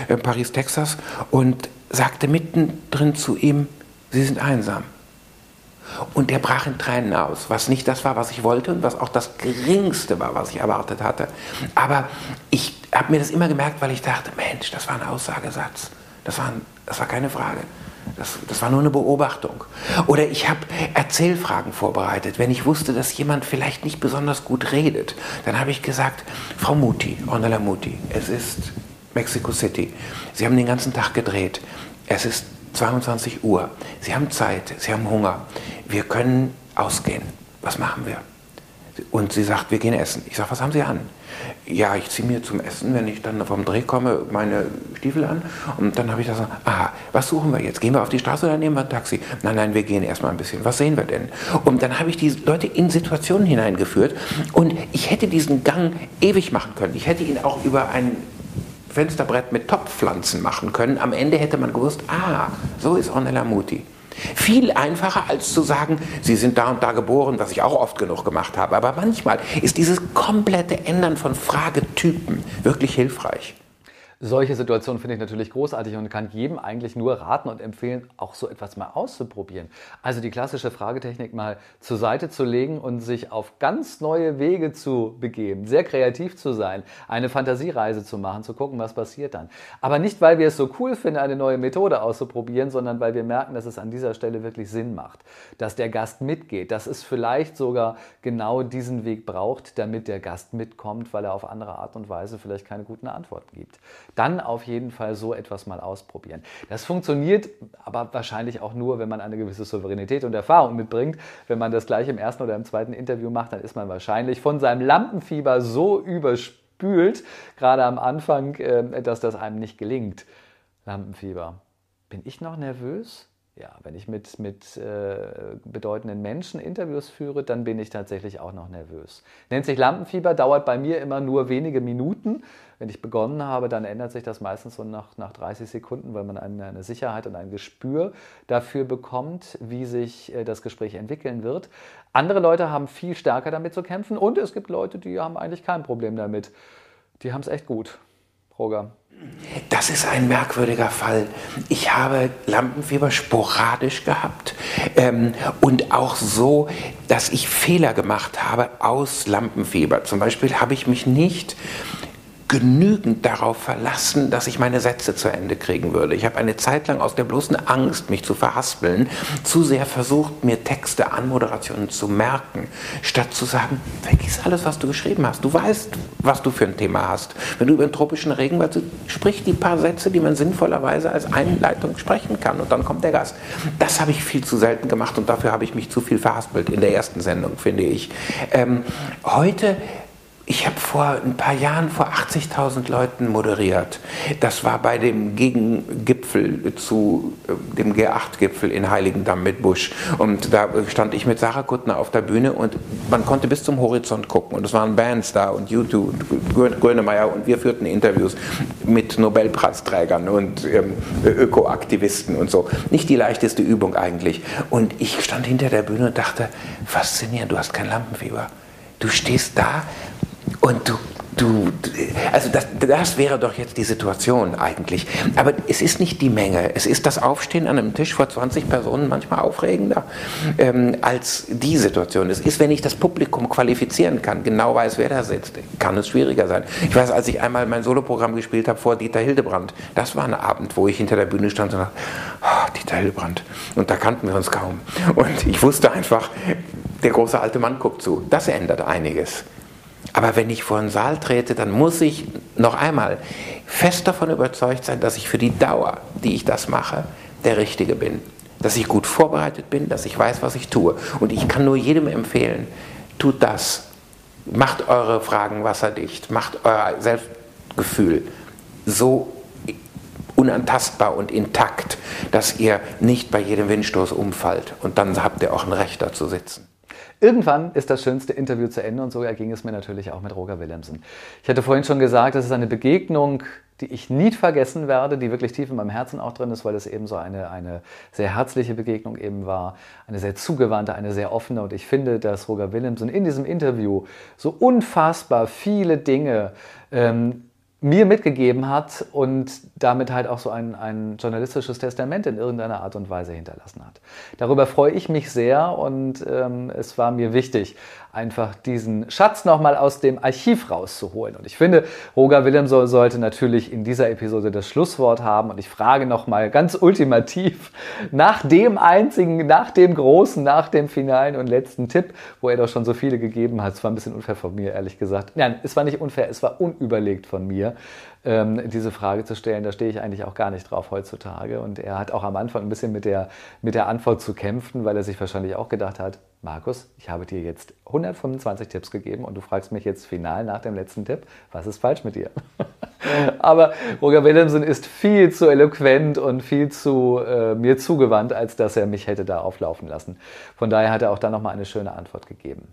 äh, Paris, Texas, und sagte mittendrin zu ihm, Sie sind einsam. Und der brach in Tränen aus, was nicht das war, was ich wollte und was auch das Geringste war, was ich erwartet hatte. Aber ich habe mir das immer gemerkt, weil ich dachte, Mensch, das war ein Aussagesatz. Das war, das war keine Frage. Das, das, war nur eine Beobachtung. Oder ich habe Erzählfragen vorbereitet. Wenn ich wusste, dass jemand vielleicht nicht besonders gut redet, dann habe ich gesagt, Frau Muti, Ornella Muti, es ist Mexico City. Sie haben den ganzen Tag gedreht. Es ist 22 Uhr. Sie haben Zeit, Sie haben Hunger. Wir können ausgehen. Was machen wir? Und sie sagt, wir gehen essen. Ich sage, was haben Sie an? Ja, ich ziehe mir zum Essen, wenn ich dann vom Dreh komme, meine Stiefel an. Und dann habe ich das so, aha, was suchen wir jetzt? Gehen wir auf die Straße oder nehmen wir ein Taxi? Nein, nein, wir gehen erstmal ein bisschen. Was sehen wir denn? Und dann habe ich die Leute in Situationen hineingeführt. Und ich hätte diesen Gang ewig machen können. Ich hätte ihn auch über ein Fensterbrett mit Topfpflanzen machen können. Am Ende hätte man gewusst, ah, so ist Ornella Muti. Viel einfacher als zu sagen, Sie sind da und da geboren, was ich auch oft genug gemacht habe. Aber manchmal ist dieses komplette Ändern von Fragetypen wirklich hilfreich. Solche Situationen finde ich natürlich großartig und kann jedem eigentlich nur raten und empfehlen, auch so etwas mal auszuprobieren. Also die klassische Fragetechnik mal zur Seite zu legen und sich auf ganz neue Wege zu begeben, sehr kreativ zu sein, eine Fantasiereise zu machen, zu gucken, was passiert dann. Aber nicht, weil wir es so cool finden, eine neue Methode auszuprobieren, sondern weil wir merken, dass es an dieser Stelle wirklich Sinn macht, dass der Gast mitgeht, dass es vielleicht sogar genau diesen Weg braucht, damit der Gast mitkommt, weil er auf andere Art und Weise vielleicht keine guten Antworten gibt dann auf jeden Fall so etwas mal ausprobieren. Das funktioniert aber wahrscheinlich auch nur, wenn man eine gewisse Souveränität und Erfahrung mitbringt. Wenn man das gleich im ersten oder im zweiten Interview macht, dann ist man wahrscheinlich von seinem Lampenfieber so überspült, gerade am Anfang, äh, dass das einem nicht gelingt. Lampenfieber. Bin ich noch nervös? Ja, wenn ich mit, mit äh, bedeutenden Menschen Interviews führe, dann bin ich tatsächlich auch noch nervös. Nennt sich Lampenfieber, dauert bei mir immer nur wenige Minuten. Wenn ich begonnen habe, dann ändert sich das meistens so nach, nach 30 Sekunden, weil man eine, eine Sicherheit und ein Gespür dafür bekommt, wie sich äh, das Gespräch entwickeln wird. Andere Leute haben viel stärker damit zu kämpfen und es gibt Leute, die haben eigentlich kein Problem damit. Die haben es echt gut. Roger. Das ist ein merkwürdiger Fall. Ich habe Lampenfieber sporadisch gehabt ähm, und auch so, dass ich Fehler gemacht habe aus Lampenfieber. Zum Beispiel habe ich mich nicht genügend darauf verlassen, dass ich meine Sätze zu Ende kriegen würde. Ich habe eine Zeit lang aus der bloßen Angst, mich zu verhaspeln, zu sehr versucht, mir Texte, Anmoderationen zu merken, statt zu sagen, vergiss alles, was du geschrieben hast. Du weißt, was du für ein Thema hast. Wenn du über den tropischen Regenwald sprich die paar Sätze, die man sinnvollerweise als Einleitung sprechen kann und dann kommt der Gast. Das habe ich viel zu selten gemacht und dafür habe ich mich zu viel verhaspelt in der ersten Sendung, finde ich. Ähm, heute ich habe vor ein paar Jahren vor 80.000 Leuten moderiert. Das war bei dem Gegengipfel zu äh, dem G8-Gipfel in Heiligendamm mit Busch. Und da stand ich mit Sarah Kuttner auf der Bühne und man konnte bis zum Horizont gucken. Und es waren Bands da und YouTube, Grönemeyer und wir führten Interviews mit Nobelpreisträgern und ähm, Ökoaktivisten und so. Nicht die leichteste Übung eigentlich. Und ich stand hinter der Bühne und dachte, faszinierend, du hast kein Lampenfieber. Du stehst da und du, du, also das, das wäre doch jetzt die Situation eigentlich. Aber es ist nicht die Menge. Es ist das Aufstehen an einem Tisch vor 20 Personen manchmal aufregender ähm, als die Situation. Es ist, wenn ich das Publikum qualifizieren kann, genau weiß, wer da sitzt, kann es schwieriger sein. Ich weiß, als ich einmal mein Soloprogramm gespielt habe vor Dieter Hildebrand, das war ein Abend, wo ich hinter der Bühne stand und dachte, oh, Dieter Hildebrand. Und da kannten wir uns kaum. Und ich wusste einfach, der große alte Mann guckt zu. Das ändert einiges. Aber wenn ich vor einen Saal trete, dann muss ich noch einmal fest davon überzeugt sein, dass ich für die Dauer, die ich das mache, der Richtige bin. Dass ich gut vorbereitet bin, dass ich weiß, was ich tue. Und ich kann nur jedem empfehlen, tut das. Macht eure Fragen wasserdicht. Macht euer Selbstgefühl so unantastbar und intakt, dass ihr nicht bei jedem Windstoß umfallt. Und dann habt ihr auch ein Recht, da zu sitzen. Irgendwann ist das schönste Interview zu Ende und so erging es mir natürlich auch mit Roger Willemsen. Ich hatte vorhin schon gesagt, das ist eine Begegnung, die ich nie vergessen werde, die wirklich tief in meinem Herzen auch drin ist, weil es eben so eine, eine sehr herzliche Begegnung eben war, eine sehr zugewandte, eine sehr offene. Und ich finde, dass Roger Willemsen in diesem Interview so unfassbar viele Dinge ähm, mir mitgegeben hat und damit halt auch so ein, ein journalistisches Testament in irgendeiner Art und Weise hinterlassen hat. Darüber freue ich mich sehr und ähm, es war mir wichtig, einfach diesen Schatz nochmal aus dem Archiv rauszuholen. Und ich finde, Roger Willemson sollte natürlich in dieser Episode das Schlusswort haben. Und ich frage nochmal ganz ultimativ nach dem einzigen, nach dem großen, nach dem finalen und letzten Tipp, wo er doch schon so viele gegeben hat. Es war ein bisschen unfair von mir, ehrlich gesagt. Nein, es war nicht unfair, es war unüberlegt von mir ähm, diese Frage zu stellen. Da stehe ich eigentlich auch gar nicht drauf heutzutage. Und er hat auch am Anfang ein bisschen mit der, mit der Antwort zu kämpfen, weil er sich wahrscheinlich auch gedacht hat, Markus, ich habe dir jetzt 125 Tipps gegeben und du fragst mich jetzt final nach dem letzten Tipp, was ist falsch mit dir? Aber Roger Willemsen ist viel zu eloquent und viel zu äh, mir zugewandt, als dass er mich hätte da auflaufen lassen. Von daher hat er auch da nochmal eine schöne Antwort gegeben.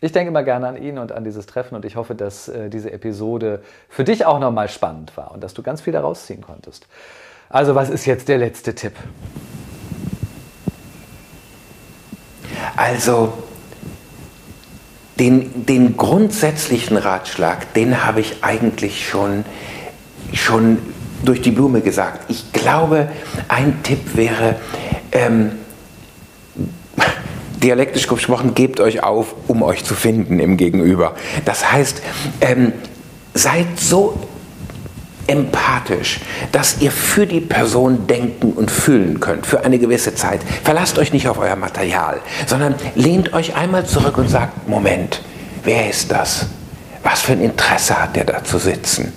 Ich denke immer gerne an ihn und an dieses Treffen und ich hoffe, dass äh, diese Episode für dich auch nochmal spannend war und dass du ganz viel daraus ziehen konntest. Also, was ist jetzt der letzte Tipp? Also, den, den grundsätzlichen Ratschlag, den habe ich eigentlich schon, schon durch die Blume gesagt. Ich glaube, ein Tipp wäre, ähm, dialektisch gesprochen, gebt euch auf, um euch zu finden im Gegenüber. Das heißt, ähm, seid so empathisch, dass ihr für die Person denken und fühlen könnt für eine gewisse Zeit. Verlasst euch nicht auf euer Material, sondern lehnt euch einmal zurück und sagt, Moment, wer ist das? Was für ein Interesse hat der da zu sitzen?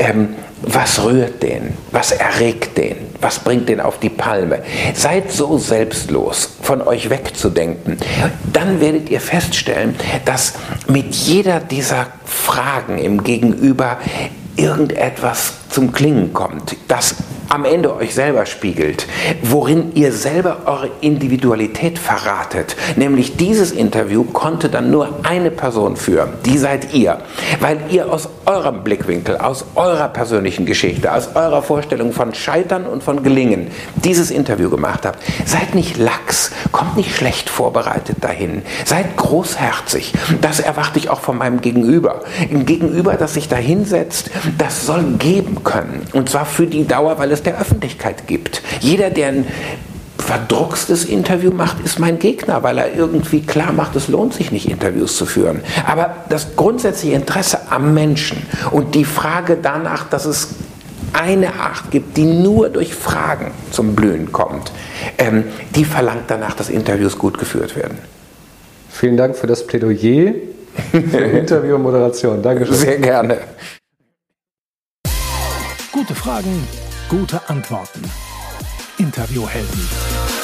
Ähm, was rührt den? Was erregt den? Was bringt den auf die Palme? Seid so selbstlos, von euch wegzudenken. Dann werdet ihr feststellen, dass mit jeder dieser Fragen im Gegenüber irgendetwas zum Klingen kommt, das am Ende euch selber spiegelt, worin ihr selber eure Individualität verratet. Nämlich dieses Interview konnte dann nur eine Person führen, die seid ihr, weil ihr aus eurem Blickwinkel, aus eurer persönlichen Geschichte, aus eurer Vorstellung von Scheitern und von Gelingen dieses Interview gemacht habt. Seid nicht lax, kommt nicht schlecht vorbereitet dahin, seid großherzig. Das erwarte ich auch von meinem Gegenüber. Ein Gegenüber, das sich da hinsetzt, das soll geben können. Und zwar für die Dauer, weil es der Öffentlichkeit gibt. Jeder, der ein verdruckstes Interview macht, ist mein Gegner, weil er irgendwie klar macht, es lohnt sich nicht, Interviews zu führen. Aber das grundsätzliche Interesse am Menschen und die Frage danach, dass es eine Art gibt, die nur durch Fragen zum Blühen kommt, ähm, die verlangt danach, dass Interviews gut geführt werden. Vielen Dank für das Plädoyer für Interview und Moderation. Dankeschön. Sehr gerne. Gute Fragen, gute Antworten. Interviewhelden.